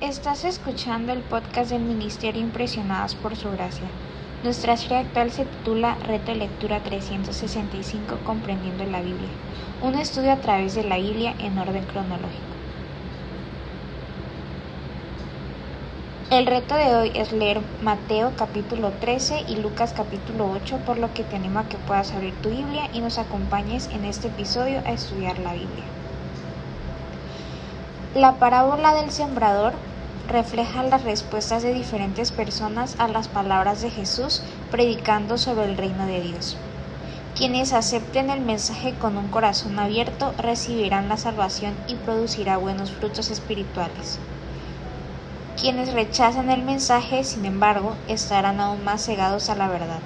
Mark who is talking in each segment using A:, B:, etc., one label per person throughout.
A: Estás escuchando el podcast del Ministerio Impresionadas por Su Gracia. Nuestra serie actual se titula Reto de Lectura 365 Comprendiendo la Biblia, un estudio a través de la Biblia en orden cronológico. El reto de hoy es leer Mateo capítulo 13 y Lucas capítulo 8, por lo que te animo a que puedas abrir tu Biblia y nos acompañes en este episodio a estudiar la Biblia. La parábola del sembrador refleja las respuestas de diferentes personas a las palabras de Jesús predicando sobre el reino de Dios. Quienes acepten el mensaje con un corazón abierto recibirán la salvación y producirá buenos frutos espirituales. Quienes rechacen el mensaje, sin embargo, estarán aún más cegados a la verdad.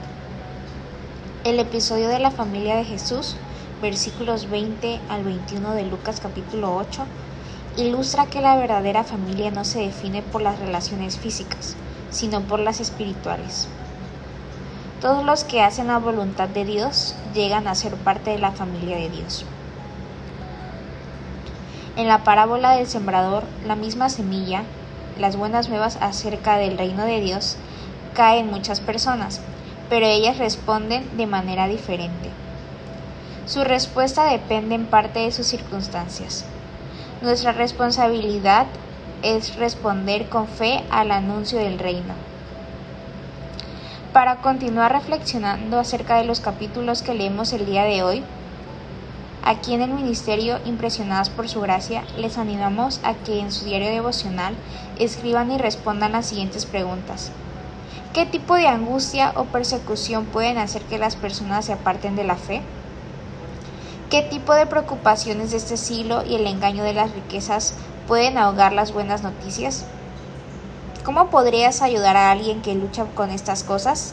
A: El episodio de la familia de Jesús, versículos 20 al 21 de Lucas capítulo 8, ilustra que la verdadera familia no se define por las relaciones físicas, sino por las espirituales. Todos los que hacen la voluntad de Dios llegan a ser parte de la familia de Dios. En la parábola del sembrador, la misma semilla, las buenas nuevas acerca del reino de Dios, cae en muchas personas, pero ellas responden de manera diferente. Su respuesta depende en parte de sus circunstancias. Nuestra responsabilidad es responder con fe al anuncio del reino. Para continuar reflexionando acerca de los capítulos que leemos el día de hoy, aquí en el Ministerio Impresionadas por Su Gracia, les animamos a que en su diario devocional escriban y respondan las siguientes preguntas. ¿Qué tipo de angustia o persecución pueden hacer que las personas se aparten de la fe? ¿Qué tipo de preocupaciones de este siglo y el engaño de las riquezas pueden ahogar las buenas noticias? ¿Cómo podrías ayudar a alguien que lucha con estas cosas?